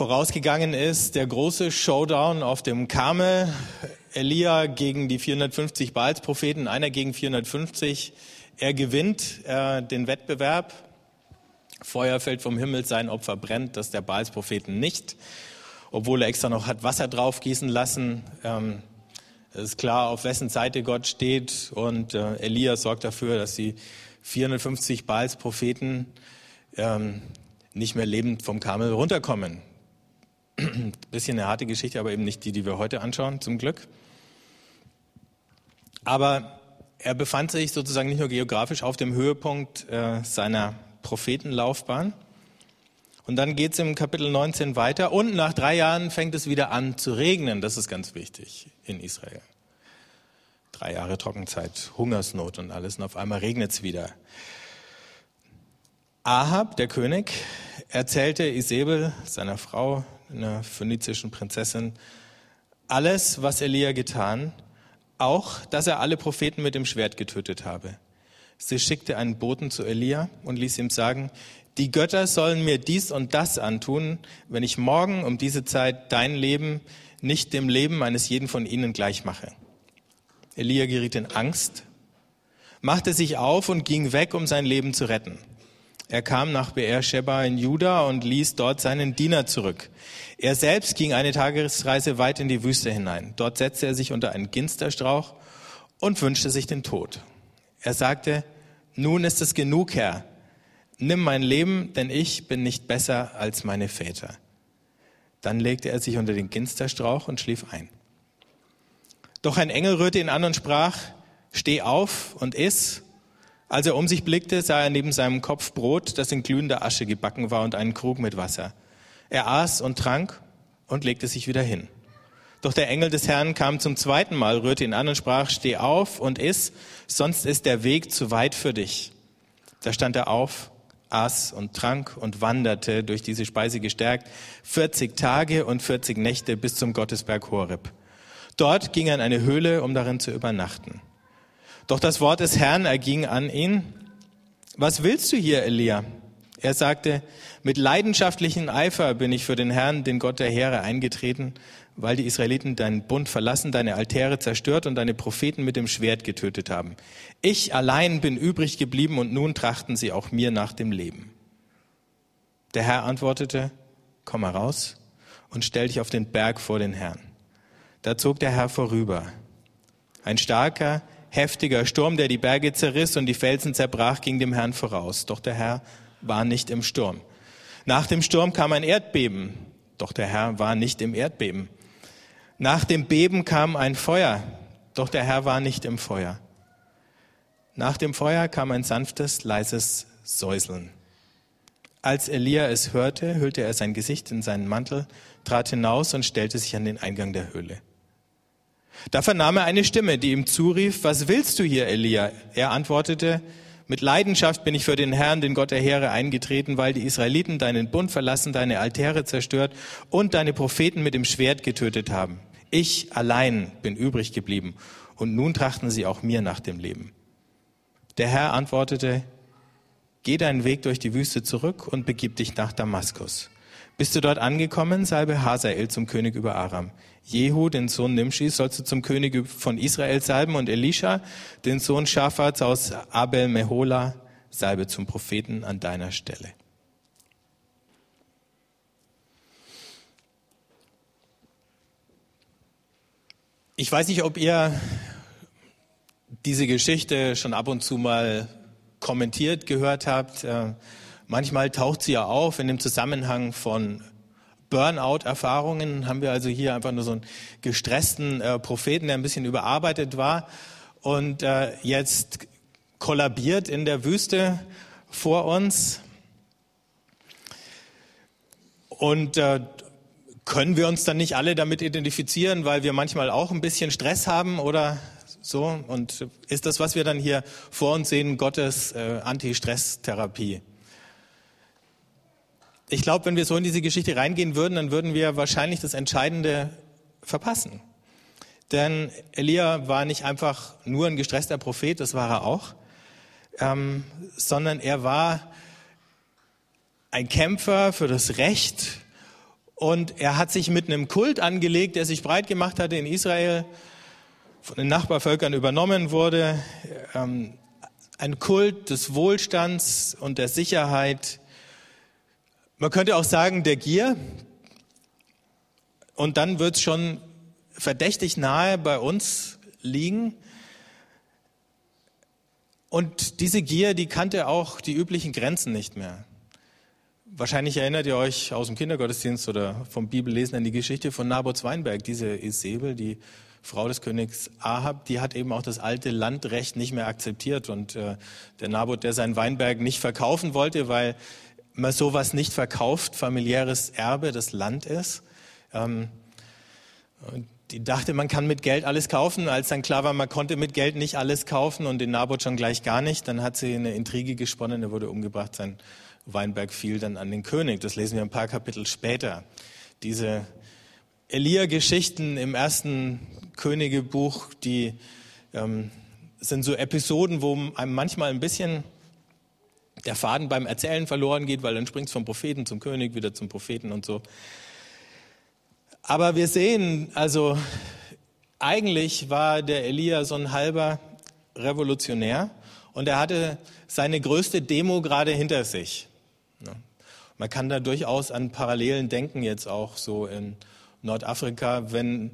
Vorausgegangen ist der große Showdown auf dem Karmel. Elia gegen die 450 Baalspropheten, einer gegen 450. Er gewinnt äh, den Wettbewerb. Feuer fällt vom Himmel, sein Opfer brennt, das der Baalspropheten nicht, obwohl er extra noch hat Wasser draufgießen lassen. Ähm, es ist klar, auf wessen Seite Gott steht und äh, Elia sorgt dafür, dass die 450 Baalspropheten ähm, nicht mehr lebend vom Karmel runterkommen. Bisschen eine harte Geschichte, aber eben nicht die, die wir heute anschauen, zum Glück. Aber er befand sich sozusagen nicht nur geografisch auf dem Höhepunkt äh, seiner Prophetenlaufbahn. Und dann geht es im Kapitel 19 weiter und nach drei Jahren fängt es wieder an zu regnen. Das ist ganz wichtig in Israel. Drei Jahre Trockenzeit, Hungersnot und alles und auf einmal regnet es wieder. Ahab, der König, erzählte Isabel, seiner Frau, einer phönizischen Prinzessin, alles, was Elia getan, auch, dass er alle Propheten mit dem Schwert getötet habe. Sie schickte einen Boten zu Elia und ließ ihm sagen, die Götter sollen mir dies und das antun, wenn ich morgen um diese Zeit dein Leben nicht dem Leben eines jeden von ihnen gleich mache. Elia geriet in Angst, machte sich auf und ging weg, um sein Leben zu retten. Er kam nach Beersheba in Juda und ließ dort seinen Diener zurück. Er selbst ging eine Tagesreise weit in die Wüste hinein. Dort setzte er sich unter einen Ginsterstrauch und wünschte sich den Tod. Er sagte, nun ist es genug, Herr. Nimm mein Leben, denn ich bin nicht besser als meine Väter. Dann legte er sich unter den Ginsterstrauch und schlief ein. Doch ein Engel rührte ihn an und sprach, steh auf und iss. Als er um sich blickte, sah er neben seinem Kopf Brot, das in glühender Asche gebacken war, und einen Krug mit Wasser. Er aß und trank und legte sich wieder hin. Doch der Engel des Herrn kam zum zweiten Mal, rührte ihn an und sprach, steh auf und iss, sonst ist der Weg zu weit für dich. Da stand er auf, aß und trank und wanderte durch diese Speise gestärkt 40 Tage und 40 Nächte bis zum Gottesberg Horeb. Dort ging er in eine Höhle, um darin zu übernachten. Doch das Wort des Herrn erging an ihn. Was willst du hier, Elia? Er sagte, mit leidenschaftlichem Eifer bin ich für den Herrn, den Gott der Heere, eingetreten, weil die Israeliten deinen Bund verlassen, deine Altäre zerstört und deine Propheten mit dem Schwert getötet haben. Ich allein bin übrig geblieben und nun trachten sie auch mir nach dem Leben. Der Herr antwortete, komm heraus und stell dich auf den Berg vor den Herrn. Da zog der Herr vorüber. Ein starker, heftiger Sturm, der die Berge zerriss und die Felsen zerbrach, ging dem Herrn voraus. Doch der Herr war nicht im Sturm. Nach dem Sturm kam ein Erdbeben. Doch der Herr war nicht im Erdbeben. Nach dem Beben kam ein Feuer. Doch der Herr war nicht im Feuer. Nach dem Feuer kam ein sanftes, leises Säuseln. Als Elia es hörte, hüllte er sein Gesicht in seinen Mantel, trat hinaus und stellte sich an den Eingang der Höhle. Da vernahm er eine Stimme, die ihm zurief, was willst du hier, Elia? Er antwortete, mit Leidenschaft bin ich für den Herrn, den Gott der Heere, eingetreten, weil die Israeliten deinen Bund verlassen, deine Altäre zerstört und deine Propheten mit dem Schwert getötet haben. Ich allein bin übrig geblieben und nun trachten sie auch mir nach dem Leben. Der Herr antwortete, geh deinen Weg durch die Wüste zurück und begib dich nach Damaskus. Bist du dort angekommen, salbe Hazael zum König über Aram. Jehu, den Sohn Nimschis, sollst du zum König von Israel salben und Elisha, den Sohn Schafats aus Abel Mehola, salbe zum Propheten an deiner Stelle. Ich weiß nicht, ob ihr diese Geschichte schon ab und zu mal kommentiert gehört habt. Manchmal taucht sie ja auf in dem Zusammenhang von Burnout-Erfahrungen. Haben wir also hier einfach nur so einen gestressten äh, Propheten, der ein bisschen überarbeitet war und äh, jetzt kollabiert in der Wüste vor uns. Und äh, können wir uns dann nicht alle damit identifizieren, weil wir manchmal auch ein bisschen Stress haben oder so? Und ist das, was wir dann hier vor uns sehen, Gottes äh, Anti-Stress-Therapie? Ich glaube, wenn wir so in diese Geschichte reingehen würden, dann würden wir wahrscheinlich das Entscheidende verpassen. Denn Elia war nicht einfach nur ein gestresster Prophet, das war er auch, ähm, sondern er war ein Kämpfer für das Recht Und er hat sich mit einem Kult angelegt, der sich breit gemacht hatte in Israel, von den Nachbarvölkern übernommen wurde. Ähm, ein Kult des Wohlstands und der Sicherheit. Man könnte auch sagen, der Gier. Und dann wird es schon verdächtig nahe bei uns liegen. Und diese Gier, die kannte auch die üblichen Grenzen nicht mehr. Wahrscheinlich erinnert ihr euch aus dem Kindergottesdienst oder vom Bibellesen an die Geschichte von Nabots Weinberg. Diese Isabel, die Frau des Königs Ahab, die hat eben auch das alte Landrecht nicht mehr akzeptiert. Und äh, der Nabot, der seinen Weinberg nicht verkaufen wollte, weil man sowas nicht verkauft, familiäres Erbe, das Land ist. Ähm, die dachte, man kann mit Geld alles kaufen. Als dann klar war, man konnte mit Geld nicht alles kaufen und den Nabot schon gleich gar nicht, dann hat sie eine Intrige gesponnen, er wurde umgebracht, sein Weinberg fiel dann an den König. Das lesen wir ein paar Kapitel später. Diese Elia-Geschichten im ersten Königebuch, die ähm, sind so Episoden, wo einem manchmal ein bisschen der Faden beim Erzählen verloren geht, weil dann springt es vom Propheten zum König, wieder zum Propheten und so. Aber wir sehen, also eigentlich war der Elia so ein halber Revolutionär und er hatte seine größte Demo gerade hinter sich. Man kann da durchaus an Parallelen denken, jetzt auch so in Nordafrika, wenn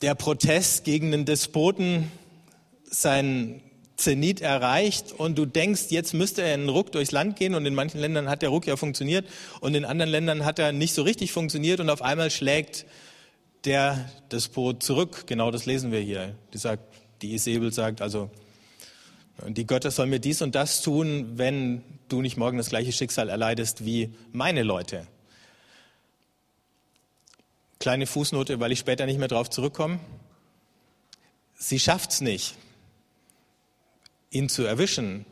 der Protest gegen den Despoten seinen Zenit erreicht und du denkst, jetzt müsste er einen Ruck durchs Land gehen und in manchen Ländern hat der Ruck ja funktioniert und in anderen Ländern hat er nicht so richtig funktioniert und auf einmal schlägt der Despot zurück. Genau das lesen wir hier. Die sagt, die Isabel sagt also, die Götter sollen mir dies und das tun, wenn du nicht morgen das gleiche Schicksal erleidest wie meine Leute. Kleine Fußnote, weil ich später nicht mehr darauf zurückkomme. Sie schafft es nicht, ihn zu erwischen.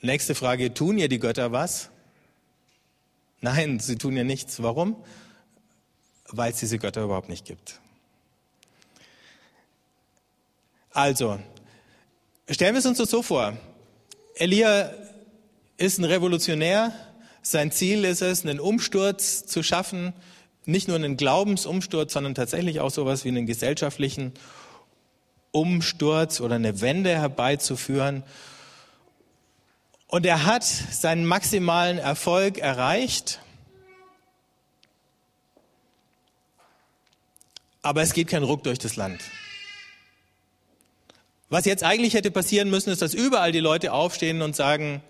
Nächste Frage, tun ihr die Götter was? Nein, sie tun ihr nichts. Warum? Weil es diese Götter überhaupt nicht gibt. Also, stellen wir es uns so vor. Elia ist ein Revolutionär. Sein Ziel ist es, einen Umsturz zu schaffen. Nicht nur einen Glaubensumsturz, sondern tatsächlich auch sowas wie einen gesellschaftlichen Umsturz oder eine Wende herbeizuführen. Und er hat seinen maximalen Erfolg erreicht. Aber es geht kein Ruck durch das Land. Was jetzt eigentlich hätte passieren müssen, ist, dass überall die Leute aufstehen und sagen,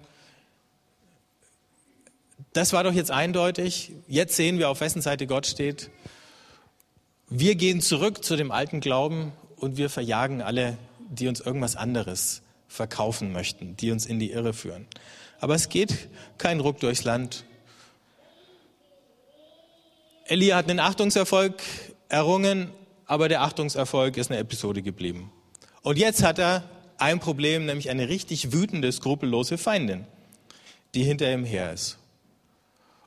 das war doch jetzt eindeutig, jetzt sehen wir, auf wessen Seite Gott steht. Wir gehen zurück zu dem alten Glauben und wir verjagen alle, die uns irgendwas anderes verkaufen möchten, die uns in die Irre führen. Aber es geht kein Ruck durchs Land. Elia hat einen Achtungserfolg errungen, aber der Achtungserfolg ist eine Episode geblieben. Und jetzt hat er ein Problem, nämlich eine richtig wütende, skrupellose Feindin, die hinter ihm her ist.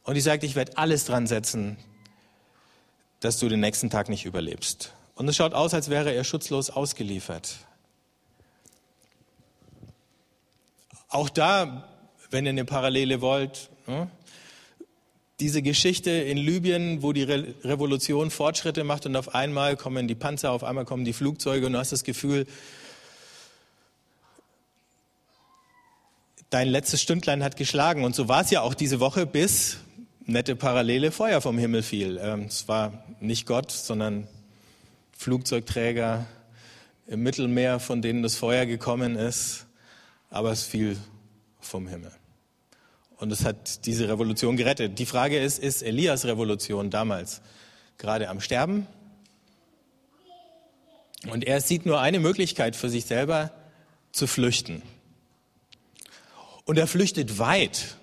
Und die sagt, ich werde alles dran setzen, dass du den nächsten Tag nicht überlebst. Und es schaut aus, als wäre er schutzlos ausgeliefert. Auch da, wenn ihr eine Parallele wollt, ne? diese Geschichte in Libyen, wo die Re Revolution Fortschritte macht und auf einmal kommen die Panzer, auf einmal kommen die Flugzeuge und du hast das Gefühl, dein letztes Stündlein hat geschlagen. Und so war es ja auch diese Woche, bis nette Parallele Feuer vom Himmel fiel. Ähm, es war nicht Gott, sondern Flugzeugträger im Mittelmeer, von denen das Feuer gekommen ist, aber es fiel vom Himmel. Und es hat diese Revolution gerettet. Die Frage ist, ist Elias Revolution damals gerade am Sterben? Und er sieht nur eine Möglichkeit für sich selber, zu flüchten. Und er flüchtet weit.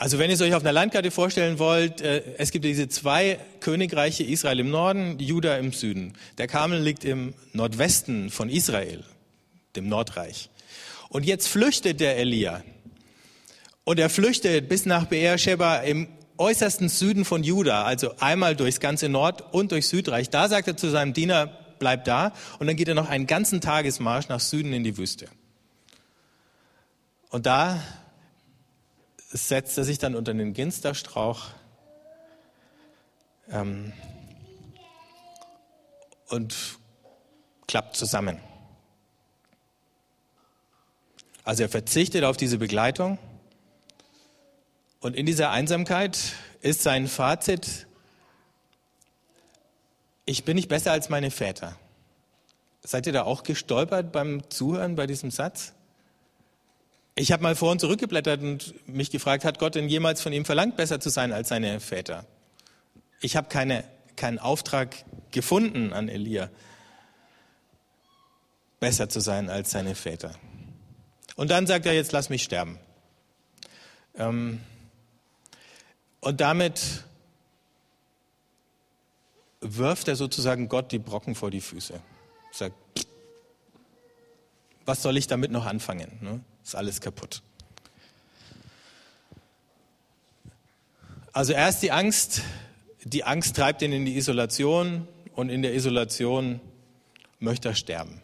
Also wenn ihr es euch auf einer Landkarte vorstellen wollt, äh, es gibt diese zwei Königreiche, Israel im Norden, Juda im Süden. Der Karmel liegt im Nordwesten von Israel, dem Nordreich. Und jetzt flüchtet der Elia. Und er flüchtet bis nach Beersheba im äußersten Süden von Juda, also einmal durchs ganze Nord- und durch Südreich. Da sagt er zu seinem Diener, bleib da. Und dann geht er noch einen ganzen Tagesmarsch nach Süden in die Wüste. Und da setzt er sich dann unter den Ginsterstrauch ähm, und klappt zusammen. Also er verzichtet auf diese Begleitung und in dieser Einsamkeit ist sein Fazit, ich bin nicht besser als meine Väter. Seid ihr da auch gestolpert beim Zuhören bei diesem Satz? Ich habe mal vor und zurückgeblättert und mich gefragt, hat Gott denn jemals von ihm verlangt, besser zu sein als seine Väter? Ich habe keine, keinen Auftrag gefunden an Elia, besser zu sein als seine Väter. Und dann sagt er, jetzt lass mich sterben. Ähm, und damit wirft er sozusagen Gott die Brocken vor die Füße. Sagt, was soll ich damit noch anfangen? Ne? Ist alles kaputt. Also erst die Angst, die Angst treibt ihn in die Isolation und in der Isolation möchte er sterben.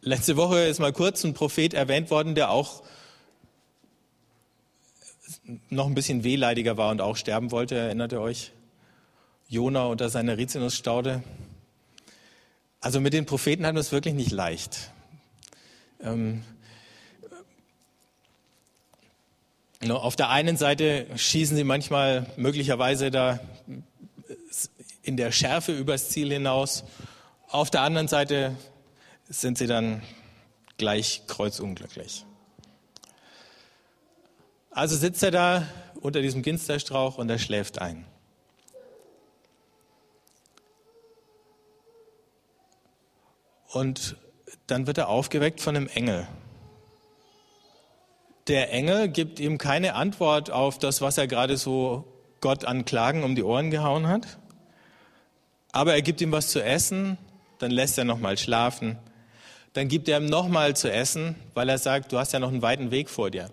Letzte Woche ist mal kurz ein Prophet erwähnt worden, der auch noch ein bisschen wehleidiger war und auch sterben wollte, erinnert ihr euch? Jona unter seiner Rizinusstaude. Also mit den Propheten hatten wir es wirklich nicht leicht. Ähm, auf der einen Seite schießen sie manchmal möglicherweise da in der Schärfe übers Ziel hinaus. Auf der anderen Seite sind sie dann gleich kreuzunglücklich. Also sitzt er da unter diesem Ginsterstrauch und er schläft ein. Und dann wird er aufgeweckt von einem Engel. Der Engel gibt ihm keine Antwort auf das, was er gerade so Gott an Klagen um die Ohren gehauen hat. Aber er gibt ihm was zu essen, dann lässt er nochmal schlafen. Dann gibt er ihm nochmal zu essen, weil er sagt, du hast ja noch einen weiten Weg vor dir.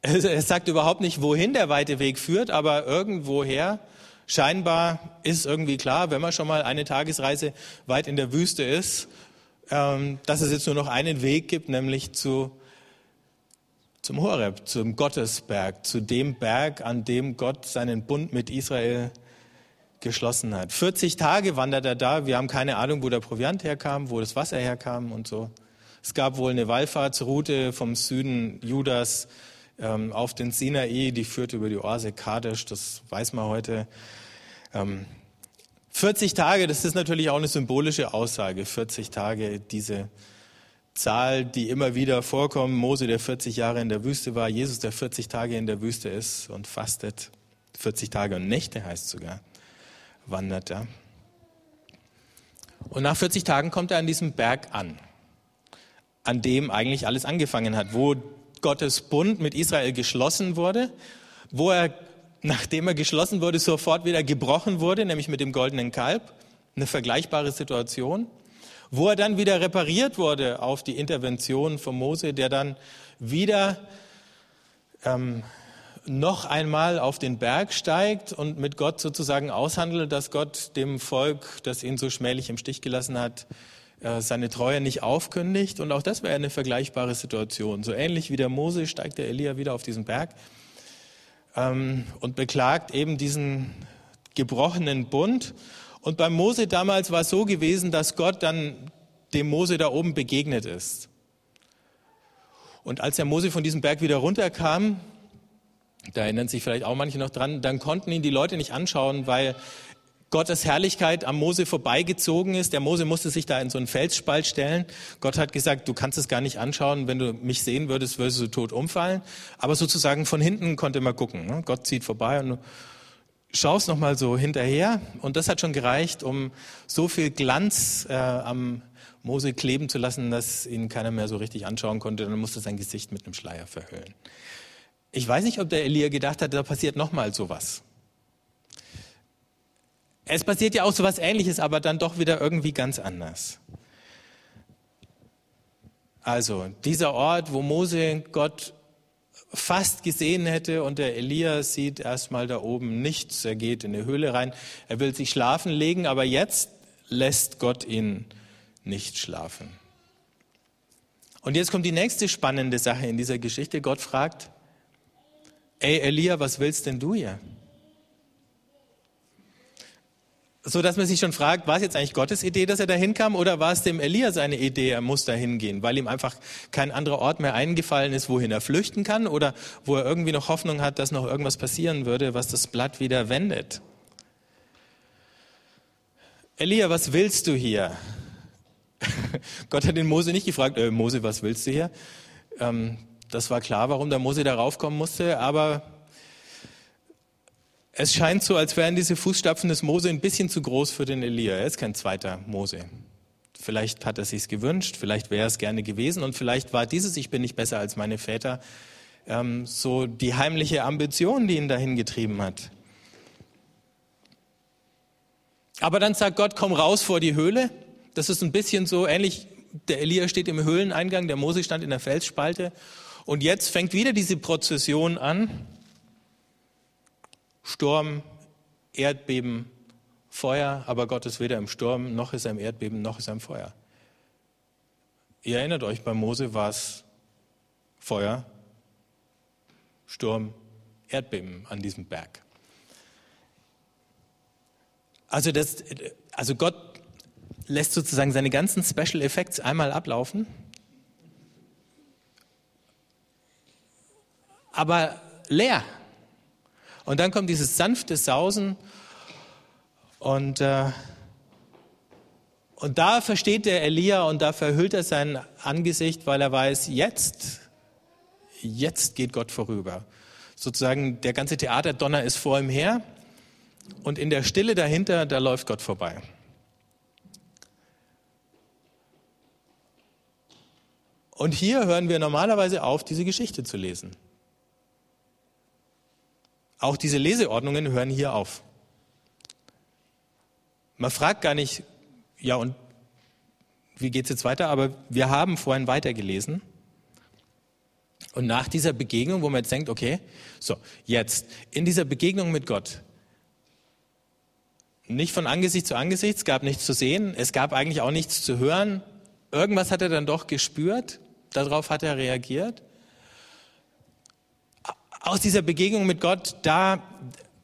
Er sagt überhaupt nicht, wohin der weite Weg führt, aber irgendwoher Scheinbar ist irgendwie klar, wenn man schon mal eine Tagesreise weit in der Wüste ist, ähm, dass es jetzt nur noch einen Weg gibt, nämlich zu, zum Horeb, zum Gottesberg, zu dem Berg, an dem Gott seinen Bund mit Israel geschlossen hat. 40 Tage wandert er da. Wir haben keine Ahnung, wo der Proviant herkam, wo das Wasser herkam und so. Es gab wohl eine Wallfahrtsroute vom Süden Judas ähm, auf den Sinai, die führt über die Oase Kadesh, das weiß man heute. Ähm, 40 Tage, das ist natürlich auch eine symbolische Aussage, 40 Tage, diese Zahl, die immer wieder vorkommt. Mose, der 40 Jahre in der Wüste war, Jesus, der 40 Tage in der Wüste ist und fastet. 40 Tage und Nächte heißt sogar, wandert er. Und nach 40 Tagen kommt er an diesem Berg an, an dem eigentlich alles angefangen hat, wo Gottes Bund mit Israel geschlossen wurde, wo er, nachdem er geschlossen wurde, sofort wieder gebrochen wurde, nämlich mit dem goldenen Kalb, eine vergleichbare Situation, wo er dann wieder repariert wurde auf die Intervention von Mose, der dann wieder ähm, noch einmal auf den Berg steigt und mit Gott sozusagen aushandelt, dass Gott dem Volk, das ihn so schmählich im Stich gelassen hat, seine Treue nicht aufkündigt. Und auch das wäre eine vergleichbare Situation. So ähnlich wie der Mose steigt der Elia wieder auf diesen Berg ähm, und beklagt eben diesen gebrochenen Bund. Und beim Mose damals war es so gewesen, dass Gott dann dem Mose da oben begegnet ist. Und als der Mose von diesem Berg wieder runterkam, da erinnern sich vielleicht auch manche noch dran, dann konnten ihn die Leute nicht anschauen, weil Gottes Herrlichkeit am Mose vorbeigezogen ist. Der Mose musste sich da in so einen Felsspalt stellen. Gott hat gesagt, du kannst es gar nicht anschauen. Wenn du mich sehen würdest, würdest du tot umfallen. Aber sozusagen von hinten konnte man gucken. Ne? Gott zieht vorbei und du schaust nochmal so hinterher. Und das hat schon gereicht, um so viel Glanz äh, am Mose kleben zu lassen, dass ihn keiner mehr so richtig anschauen konnte. Dann musste sein Gesicht mit einem Schleier verhüllen. Ich weiß nicht, ob der Elia gedacht hat, da passiert nochmal sowas. Es passiert ja auch so was Ähnliches, aber dann doch wieder irgendwie ganz anders. Also dieser Ort, wo Mose Gott fast gesehen hätte und der Elia sieht erstmal da oben nichts. Er geht in eine Höhle rein. Er will sich schlafen legen, aber jetzt lässt Gott ihn nicht schlafen. Und jetzt kommt die nächste spannende Sache in dieser Geschichte. Gott fragt, ey Elia, was willst denn du hier? So dass man sich schon fragt, war es jetzt eigentlich Gottes Idee, dass er da hinkam, oder war es dem Elia seine Idee, er muss da hingehen, weil ihm einfach kein anderer Ort mehr eingefallen ist, wohin er flüchten kann, oder wo er irgendwie noch Hoffnung hat, dass noch irgendwas passieren würde, was das Blatt wieder wendet? Elia, was willst du hier? Gott hat den Mose nicht gefragt, äh, Mose, was willst du hier? Ähm, das war klar, warum der Mose da raufkommen musste, aber es scheint so, als wären diese Fußstapfen des Mose ein bisschen zu groß für den Elia. Er ist kein zweiter Mose. Vielleicht hat er sich's gewünscht, vielleicht wäre es gerne gewesen und vielleicht war dieses Ich bin nicht besser als meine Väter ähm, so die heimliche Ambition, die ihn dahin getrieben hat. Aber dann sagt Gott, komm raus vor die Höhle. Das ist ein bisschen so ähnlich, der Elia steht im Höhleneingang, der Mose stand in der Felsspalte. Und jetzt fängt wieder diese Prozession an. Sturm, Erdbeben, Feuer, aber Gott ist weder im Sturm, noch ist er im Erdbeben, noch ist er im Feuer. Ihr erinnert euch, bei Mose war es Feuer, Sturm, Erdbeben an diesem Berg. Also, das, also Gott lässt sozusagen seine ganzen Special Effects einmal ablaufen, aber leer. Und dann kommt dieses sanfte Sausen und, äh, und da versteht der Elia und da verhüllt er sein Angesicht, weil er weiß, jetzt, jetzt geht Gott vorüber. Sozusagen der ganze Theaterdonner ist vor ihm her und in der Stille dahinter, da läuft Gott vorbei. Und hier hören wir normalerweise auf, diese Geschichte zu lesen. Auch diese Leseordnungen hören hier auf. Man fragt gar nicht, ja und wie geht es jetzt weiter? Aber wir haben vorhin weitergelesen. Und nach dieser Begegnung, wo man jetzt denkt, okay, so, jetzt, in dieser Begegnung mit Gott, nicht von Angesicht zu Angesicht, es gab nichts zu sehen, es gab eigentlich auch nichts zu hören. Irgendwas hat er dann doch gespürt, darauf hat er reagiert aus dieser Begegnung mit Gott, da,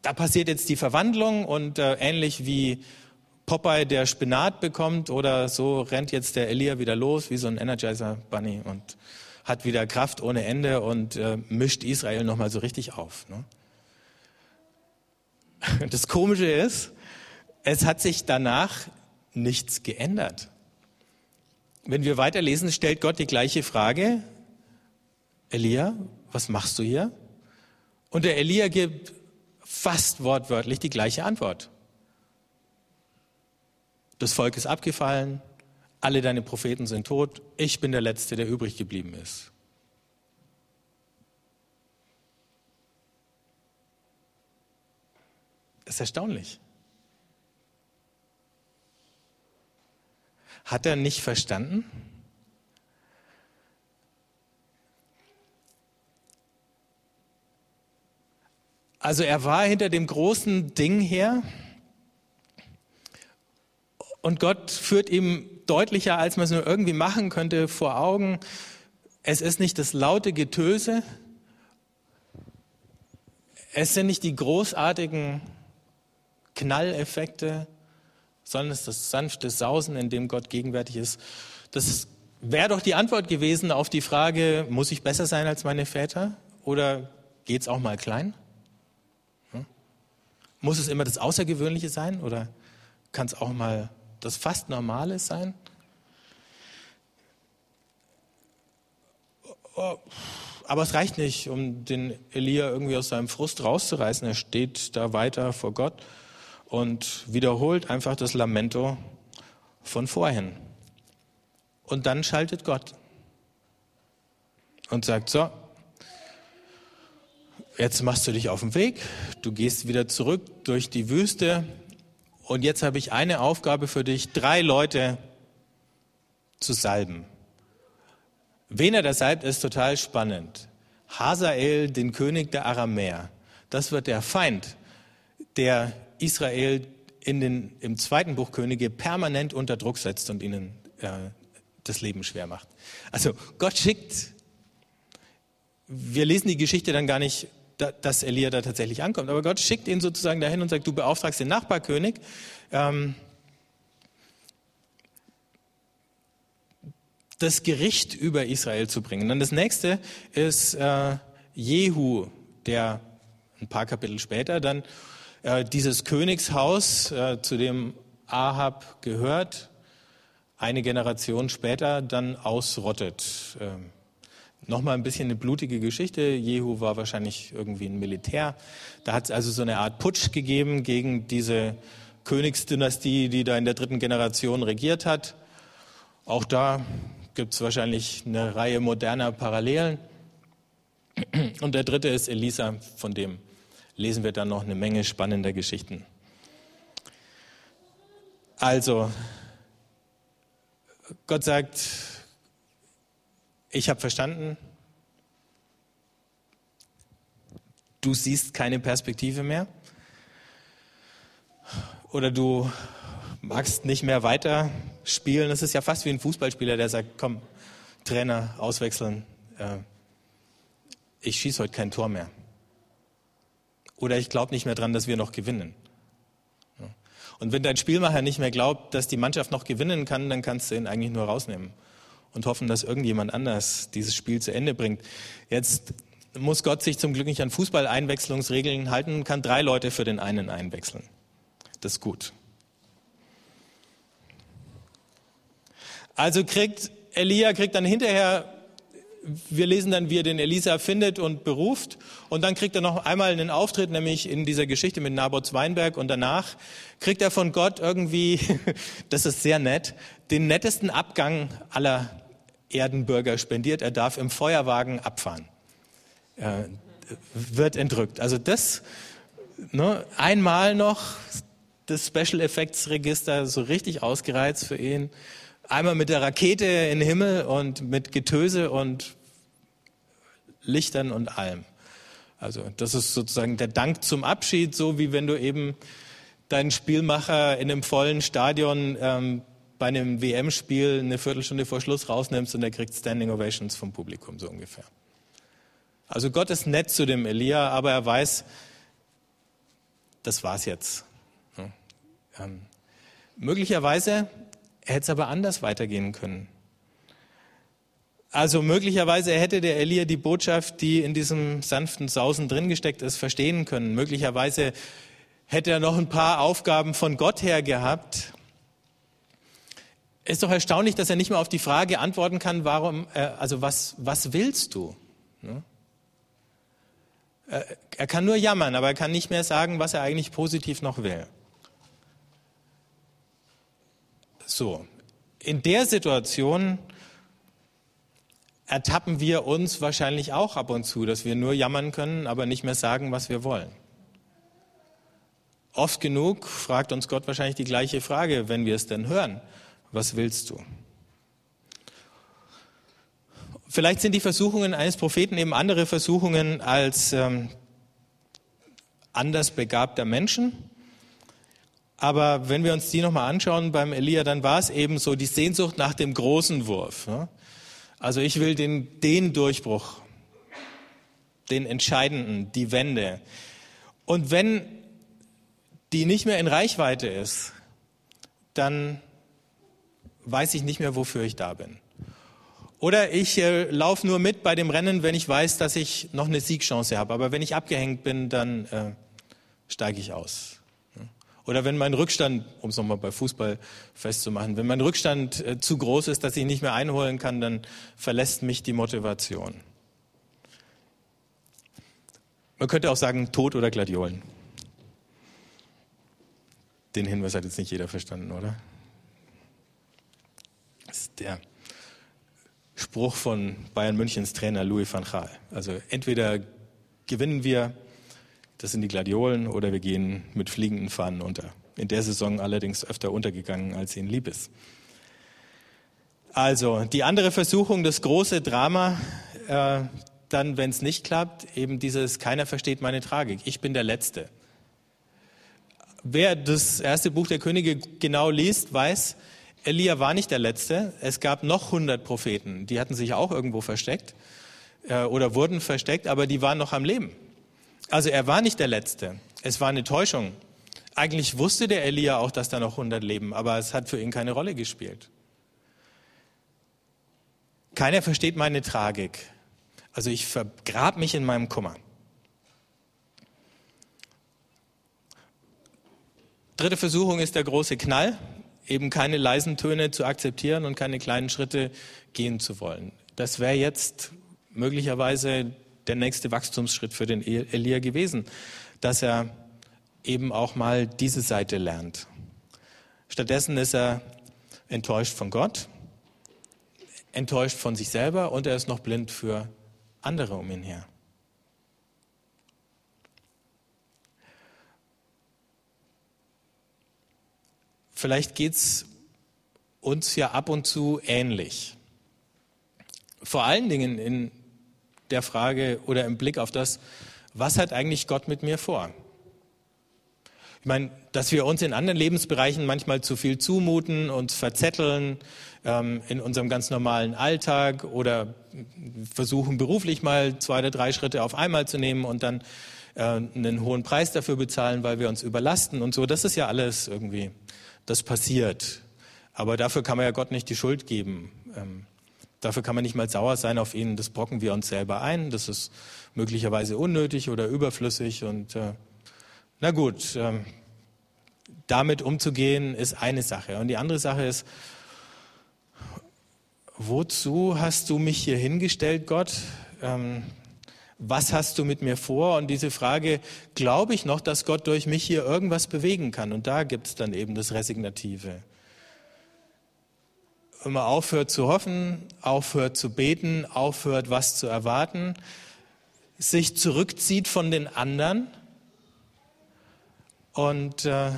da passiert jetzt die Verwandlung und äh, ähnlich wie Popeye der Spinat bekommt oder so rennt jetzt der Elia wieder los wie so ein Energizer Bunny und hat wieder Kraft ohne Ende und äh, mischt Israel nochmal so richtig auf. Ne? Das Komische ist, es hat sich danach nichts geändert. Wenn wir weiterlesen, stellt Gott die gleiche Frage. Elia, was machst du hier? Und der Elia gibt fast wortwörtlich die gleiche Antwort. Das Volk ist abgefallen, alle deine Propheten sind tot, ich bin der Letzte, der übrig geblieben ist. Das ist erstaunlich. Hat er nicht verstanden? Also er war hinter dem großen Ding her und Gott führt ihm deutlicher, als man es nur irgendwie machen könnte, vor Augen. Es ist nicht das laute Getöse, es sind nicht die großartigen Knalleffekte, sondern es ist das sanfte Sausen, in dem Gott gegenwärtig ist. Das wäre doch die Antwort gewesen auf die Frage, muss ich besser sein als meine Väter oder geht es auch mal klein? Muss es immer das Außergewöhnliche sein oder kann es auch mal das fast Normale sein? Aber es reicht nicht, um den Elia irgendwie aus seinem Frust rauszureißen. Er steht da weiter vor Gott und wiederholt einfach das Lamento von vorhin. Und dann schaltet Gott und sagt, so, Jetzt machst du dich auf den Weg, du gehst wieder zurück durch die Wüste und jetzt habe ich eine Aufgabe für dich, drei Leute zu salben. Wen er da salbt, ist total spannend. Hazael, den König der Aramäer. Das wird der Feind, der Israel in den, im zweiten Buch Könige permanent unter Druck setzt und ihnen äh, das Leben schwer macht. Also Gott schickt, wir lesen die Geschichte dann gar nicht, dass Elia da tatsächlich ankommt, aber Gott schickt ihn sozusagen dahin und sagt, du beauftragst den Nachbarkönig, ähm, das Gericht über Israel zu bringen. Dann das nächste ist äh, Jehu, der ein paar Kapitel später dann äh, dieses Königshaus, äh, zu dem Ahab gehört, eine Generation später dann ausrottet. Ähm, Nochmal ein bisschen eine blutige Geschichte. Jehu war wahrscheinlich irgendwie ein Militär. Da hat es also so eine Art Putsch gegeben gegen diese Königsdynastie, die da in der dritten Generation regiert hat. Auch da gibt es wahrscheinlich eine Reihe moderner Parallelen. Und der dritte ist Elisa, von dem lesen wir dann noch eine Menge spannender Geschichten. Also, Gott sagt, ich habe verstanden, du siehst keine Perspektive mehr oder du magst nicht mehr weiter spielen. Das ist ja fast wie ein Fußballspieler, der sagt, komm, Trainer, auswechseln, äh, ich schieße heute kein Tor mehr. Oder ich glaube nicht mehr dran, dass wir noch gewinnen. Und wenn dein Spielmacher nicht mehr glaubt, dass die Mannschaft noch gewinnen kann, dann kannst du ihn eigentlich nur rausnehmen und hoffen, dass irgendjemand anders dieses Spiel zu Ende bringt. Jetzt muss Gott sich zum Glück nicht an Fußball-Einwechslungsregeln halten und kann drei Leute für den einen einwechseln. Das ist gut. Also kriegt Elia kriegt dann hinterher wir lesen dann, wie er den Elisa findet und beruft. Und dann kriegt er noch einmal einen Auftritt, nämlich in dieser Geschichte mit Nabots Weinberg. Und danach kriegt er von Gott irgendwie, das ist sehr nett, den nettesten Abgang aller Erdenbürger spendiert. Er darf im Feuerwagen abfahren. Er wird entrückt. Also das, ne, einmal noch das Special Effects Register so richtig ausgereizt für ihn einmal mit der Rakete in den Himmel und mit Getöse und Lichtern und allem. Also das ist sozusagen der Dank zum Abschied, so wie wenn du eben deinen Spielmacher in einem vollen Stadion ähm, bei einem WM-Spiel eine Viertelstunde vor Schluss rausnimmst und er kriegt Standing Ovations vom Publikum, so ungefähr. Also Gott ist nett zu dem Elia, aber er weiß, das war's jetzt. Ähm, möglicherweise hätte es aber anders weitergehen können. Also möglicherweise hätte der Elia die Botschaft, die in diesem sanften Sausen drin gesteckt ist, verstehen können. Möglicherweise hätte er noch ein paar Aufgaben von Gott her gehabt. Ist doch erstaunlich, dass er nicht mehr auf die Frage antworten kann, warum, äh, also was, was willst du? Ne? Er kann nur jammern, aber er kann nicht mehr sagen, was er eigentlich positiv noch will. So, in der Situation ertappen wir uns wahrscheinlich auch ab und zu, dass wir nur jammern können, aber nicht mehr sagen, was wir wollen. Oft genug fragt uns Gott wahrscheinlich die gleiche Frage, wenn wir es denn hören. Was willst du? Vielleicht sind die Versuchungen eines Propheten eben andere Versuchungen als ähm, anders begabter Menschen. Aber wenn wir uns die nochmal anschauen beim Elia, dann war es eben so die Sehnsucht nach dem großen Wurf. Also ich will den, den Durchbruch, den entscheidenden, die Wende. Und wenn die nicht mehr in Reichweite ist, dann weiß ich nicht mehr, wofür ich da bin. Oder ich äh, laufe nur mit bei dem Rennen, wenn ich weiß, dass ich noch eine Siegchance habe. Aber wenn ich abgehängt bin, dann äh, steige ich aus. Oder wenn mein Rückstand, um es nochmal bei Fußball festzumachen, wenn mein Rückstand äh, zu groß ist, dass ich nicht mehr einholen kann, dann verlässt mich die Motivation. Man könnte auch sagen, Tod oder Gladiolen. Den Hinweis hat jetzt nicht jeder verstanden, oder? Der Spruch von Bayern Münchens Trainer Louis van Gaal. Also entweder gewinnen wir das sind die Gladiolen oder wir gehen mit fliegenden Fahnen unter. In der Saison allerdings öfter untergegangen, als ihnen lieb ist. Also die andere Versuchung, das große Drama, äh, dann, wenn es nicht klappt, eben dieses Keiner versteht meine Tragik. Ich bin der Letzte. Wer das erste Buch der Könige genau liest, weiß, Elia war nicht der Letzte. Es gab noch 100 Propheten. Die hatten sich auch irgendwo versteckt äh, oder wurden versteckt, aber die waren noch am Leben. Also er war nicht der Letzte. Es war eine Täuschung. Eigentlich wusste der Elia auch, dass da noch 100 leben, aber es hat für ihn keine Rolle gespielt. Keiner versteht meine Tragik. Also ich vergrab mich in meinem Kummer. Dritte Versuchung ist der große Knall, eben keine leisen Töne zu akzeptieren und keine kleinen Schritte gehen zu wollen. Das wäre jetzt möglicherweise der nächste Wachstumsschritt für den Elia gewesen, dass er eben auch mal diese Seite lernt. Stattdessen ist er enttäuscht von Gott, enttäuscht von sich selber und er ist noch blind für andere um ihn her. Vielleicht geht es uns ja ab und zu ähnlich. Vor allen Dingen in der Frage oder im Blick auf das, was hat eigentlich Gott mit mir vor? Ich meine, dass wir uns in anderen Lebensbereichen manchmal zu viel zumuten, uns verzetteln ähm, in unserem ganz normalen Alltag oder versuchen beruflich mal zwei oder drei Schritte auf einmal zu nehmen und dann äh, einen hohen Preis dafür bezahlen, weil wir uns überlasten und so. Das ist ja alles irgendwie das passiert. Aber dafür kann man ja Gott nicht die Schuld geben. Ähm, dafür kann man nicht mal sauer sein auf ihn. Das brocken wir uns selber ein. Das ist möglicherweise unnötig oder überflüssig. Und äh, na gut, ähm, damit umzugehen ist eine Sache. Und die andere Sache ist, wozu hast du mich hier hingestellt, Gott? Ähm, was hast du mit mir vor? Und diese Frage, glaube ich noch, dass Gott durch mich hier irgendwas bewegen kann? Und da gibt es dann eben das Resignative. Wenn man aufhört zu hoffen, aufhört zu beten, aufhört, was zu erwarten, sich zurückzieht von den anderen und äh,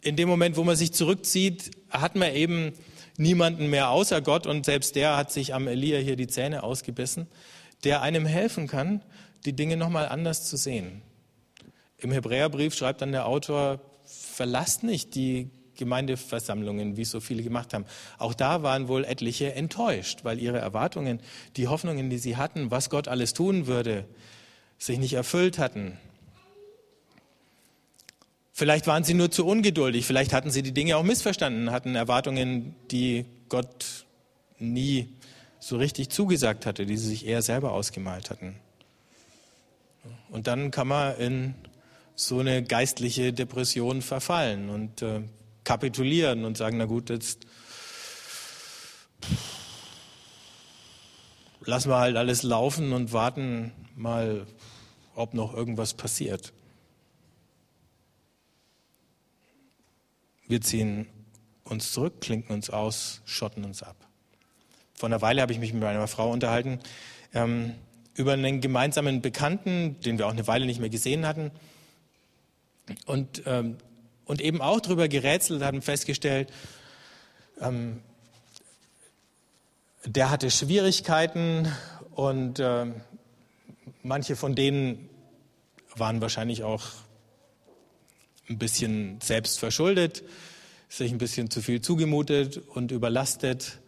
in dem Moment, wo man sich zurückzieht, hat man eben niemanden mehr außer Gott und selbst der hat sich am Elia hier die Zähne ausgebissen der einem helfen kann, die Dinge nochmal anders zu sehen. Im Hebräerbrief schreibt dann der Autor, verlasst nicht die Gemeindeversammlungen, wie es so viele gemacht haben. Auch da waren wohl etliche enttäuscht, weil ihre Erwartungen, die Hoffnungen, die sie hatten, was Gott alles tun würde, sich nicht erfüllt hatten. Vielleicht waren sie nur zu ungeduldig, vielleicht hatten sie die Dinge auch missverstanden, hatten Erwartungen, die Gott nie so richtig zugesagt hatte, die sie sich eher selber ausgemalt hatten. Und dann kann man in so eine geistliche Depression verfallen und äh, kapitulieren und sagen, na gut, jetzt lassen wir halt alles laufen und warten mal, ob noch irgendwas passiert. Wir ziehen uns zurück, klinken uns aus, schotten uns ab. Vor einer Weile habe ich mich mit meiner Frau unterhalten ähm, über einen gemeinsamen Bekannten, den wir auch eine Weile nicht mehr gesehen hatten. Und, ähm, und eben auch darüber gerätselt, haben festgestellt, ähm, der hatte Schwierigkeiten und äh, manche von denen waren wahrscheinlich auch ein bisschen selbst verschuldet, sich ein bisschen zu viel zugemutet und überlastet.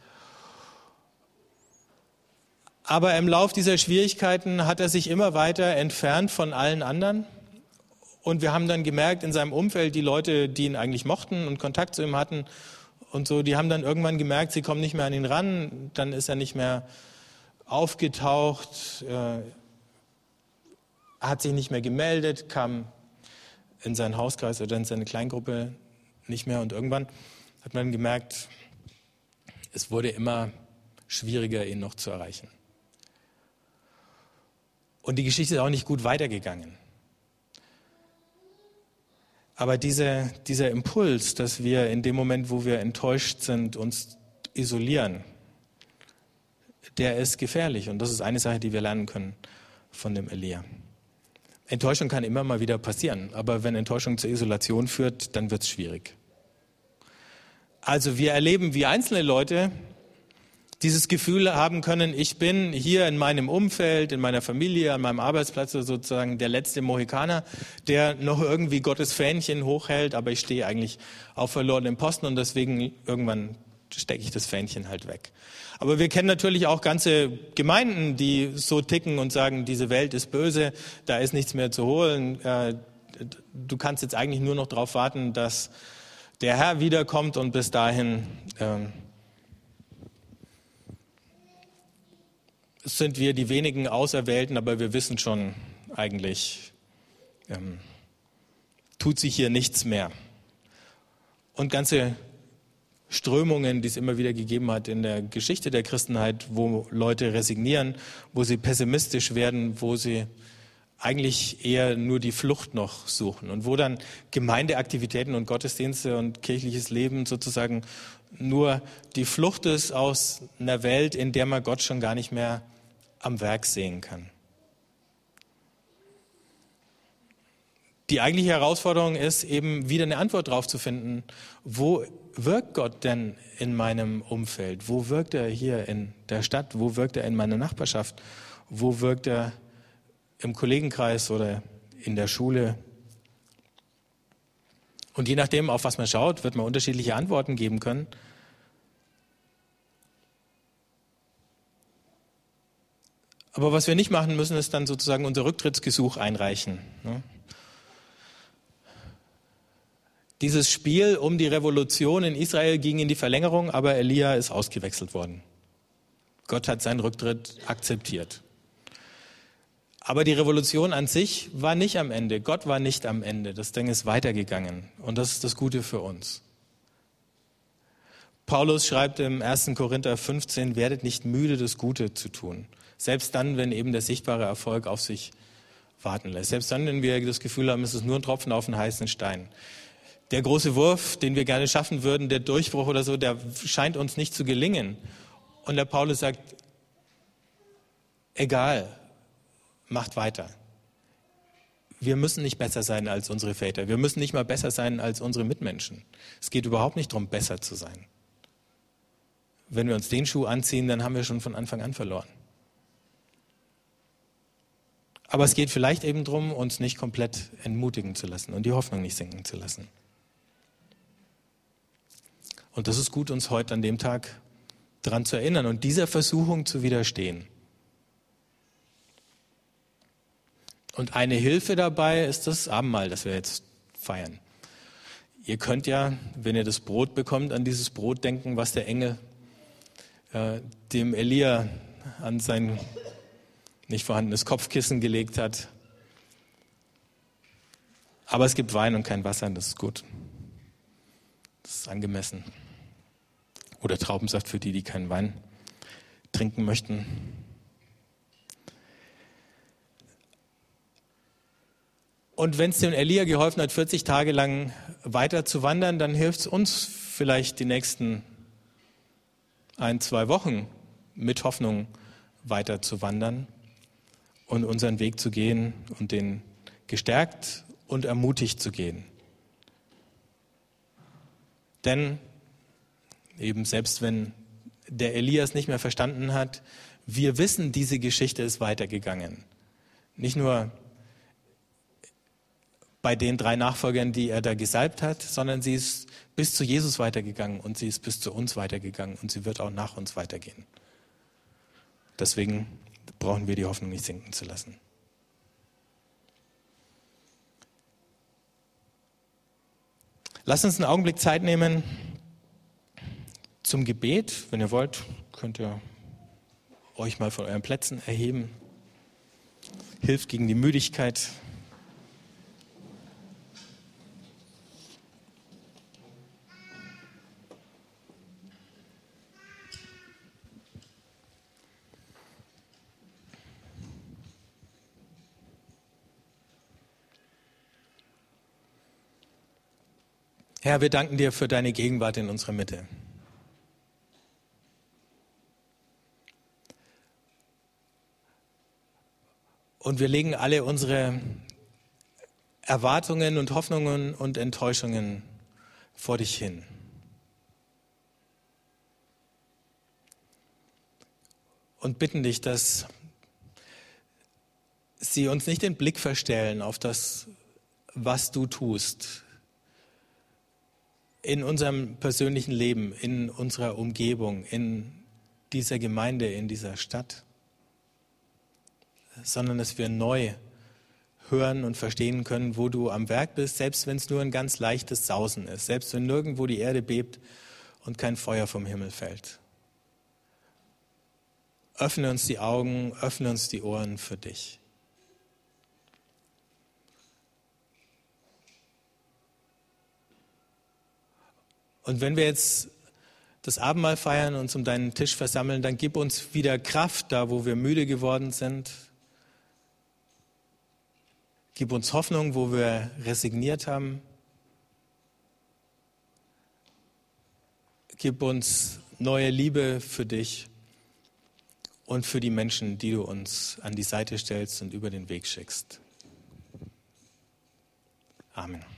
Aber im Lauf dieser Schwierigkeiten hat er sich immer weiter entfernt von allen anderen. Und wir haben dann gemerkt, in seinem Umfeld, die Leute, die ihn eigentlich mochten und Kontakt zu ihm hatten und so, die haben dann irgendwann gemerkt, sie kommen nicht mehr an ihn ran. Dann ist er nicht mehr aufgetaucht, äh, hat sich nicht mehr gemeldet, kam in seinen Hauskreis oder in seine Kleingruppe nicht mehr. Und irgendwann hat man gemerkt, es wurde immer schwieriger, ihn noch zu erreichen. Und die Geschichte ist auch nicht gut weitergegangen. Aber diese, dieser Impuls, dass wir in dem Moment, wo wir enttäuscht sind, uns isolieren, der ist gefährlich. Und das ist eine Sache, die wir lernen können von dem Elia. Enttäuschung kann immer mal wieder passieren, aber wenn Enttäuschung zur Isolation führt, dann wird es schwierig. Also wir erleben, wie einzelne Leute dieses Gefühl haben können, ich bin hier in meinem Umfeld, in meiner Familie, an meinem Arbeitsplatz sozusagen der letzte Mohikaner, der noch irgendwie Gottes Fähnchen hochhält, aber ich stehe eigentlich auf verlorenem Posten und deswegen irgendwann stecke ich das Fähnchen halt weg. Aber wir kennen natürlich auch ganze Gemeinden, die so ticken und sagen, diese Welt ist böse, da ist nichts mehr zu holen. Äh, du kannst jetzt eigentlich nur noch darauf warten, dass der Herr wiederkommt und bis dahin sind wir die wenigen Auserwählten, aber wir wissen schon eigentlich, ähm, tut sich hier nichts mehr. Und ganze Strömungen, die es immer wieder gegeben hat in der Geschichte der Christenheit, wo Leute resignieren, wo sie pessimistisch werden, wo sie eigentlich eher nur die Flucht noch suchen und wo dann Gemeindeaktivitäten und Gottesdienste und kirchliches Leben sozusagen nur die Flucht ist aus einer Welt, in der man Gott schon gar nicht mehr am Werk sehen kann. Die eigentliche Herausforderung ist eben wieder eine Antwort darauf zu finden, wo wirkt Gott denn in meinem Umfeld? Wo wirkt er hier in der Stadt? Wo wirkt er in meiner Nachbarschaft? Wo wirkt er im Kollegenkreis oder in der Schule? Und je nachdem, auf was man schaut, wird man unterschiedliche Antworten geben können. Aber was wir nicht machen müssen, ist dann sozusagen unser Rücktrittsgesuch einreichen. Ne? Dieses Spiel um die Revolution in Israel ging in die Verlängerung, aber Elia ist ausgewechselt worden. Gott hat seinen Rücktritt akzeptiert. Aber die Revolution an sich war nicht am Ende. Gott war nicht am Ende. Das Ding ist weitergegangen. Und das ist das Gute für uns. Paulus schreibt im 1. Korinther 15, werdet nicht müde, das Gute zu tun. Selbst dann, wenn eben der sichtbare Erfolg auf sich warten lässt. Selbst dann, wenn wir das Gefühl haben, es ist nur ein Tropfen auf einen heißen Stein der große Wurf, den wir gerne schaffen würden, der Durchbruch oder so, der scheint uns nicht zu gelingen. Und der Paulus sagt, egal, macht weiter. Wir müssen nicht besser sein als unsere Väter. Wir müssen nicht mal besser sein als unsere Mitmenschen. Es geht überhaupt nicht darum, besser zu sein. Wenn wir uns den Schuh anziehen, dann haben wir schon von Anfang an verloren. Aber es geht vielleicht eben darum, uns nicht komplett entmutigen zu lassen und die Hoffnung nicht sinken zu lassen. Und das ist gut, uns heute an dem Tag daran zu erinnern und dieser Versuchung zu widerstehen. Und eine Hilfe dabei ist das Abendmahl, das wir jetzt feiern. Ihr könnt ja, wenn ihr das Brot bekommt, an dieses Brot denken, was der Engel äh, dem Elia an sein nicht vorhandenes Kopfkissen gelegt hat. Aber es gibt Wein und kein Wasser, das ist gut. Das ist angemessen. Oder Traubensaft für die, die keinen Wein trinken möchten. Und wenn es dem Elia geholfen hat, 40 Tage lang weiter zu wandern, dann hilft es uns vielleicht die nächsten ein, zwei Wochen mit Hoffnung weiter zu wandern und unseren Weg zu gehen und den gestärkt und ermutigt zu gehen. Denn eben selbst wenn der Elias nicht mehr verstanden hat, wir wissen, diese Geschichte ist weitergegangen. Nicht nur bei den drei Nachfolgern, die er da gesalbt hat, sondern sie ist bis zu Jesus weitergegangen und sie ist bis zu uns weitergegangen und sie wird auch nach uns weitergehen. Deswegen brauchen wir die Hoffnung nicht sinken zu lassen. Lasst uns einen Augenblick Zeit nehmen, zum Gebet. Wenn ihr wollt, könnt ihr euch mal von euren Plätzen erheben. Hilft gegen die Müdigkeit. Herr, wir danken dir für deine Gegenwart in unserer Mitte. Und wir legen alle unsere Erwartungen und Hoffnungen und Enttäuschungen vor dich hin. und bitten dich, dass sie uns nicht den Blick verstellen auf das, was du tust in unserem persönlichen Leben, in unserer Umgebung, in dieser Gemeinde, in dieser Stadt, sondern dass wir neu hören und verstehen können, wo du am Werk bist, selbst wenn es nur ein ganz leichtes Sausen ist, selbst wenn nirgendwo die Erde bebt und kein Feuer vom Himmel fällt. Öffne uns die Augen, öffne uns die Ohren für dich. Und wenn wir jetzt das Abendmahl feiern, und uns um deinen Tisch versammeln, dann gib uns wieder Kraft da, wo wir müde geworden sind. Gib uns Hoffnung, wo wir resigniert haben. Gib uns neue Liebe für dich und für die Menschen, die du uns an die Seite stellst und über den Weg schickst. Amen.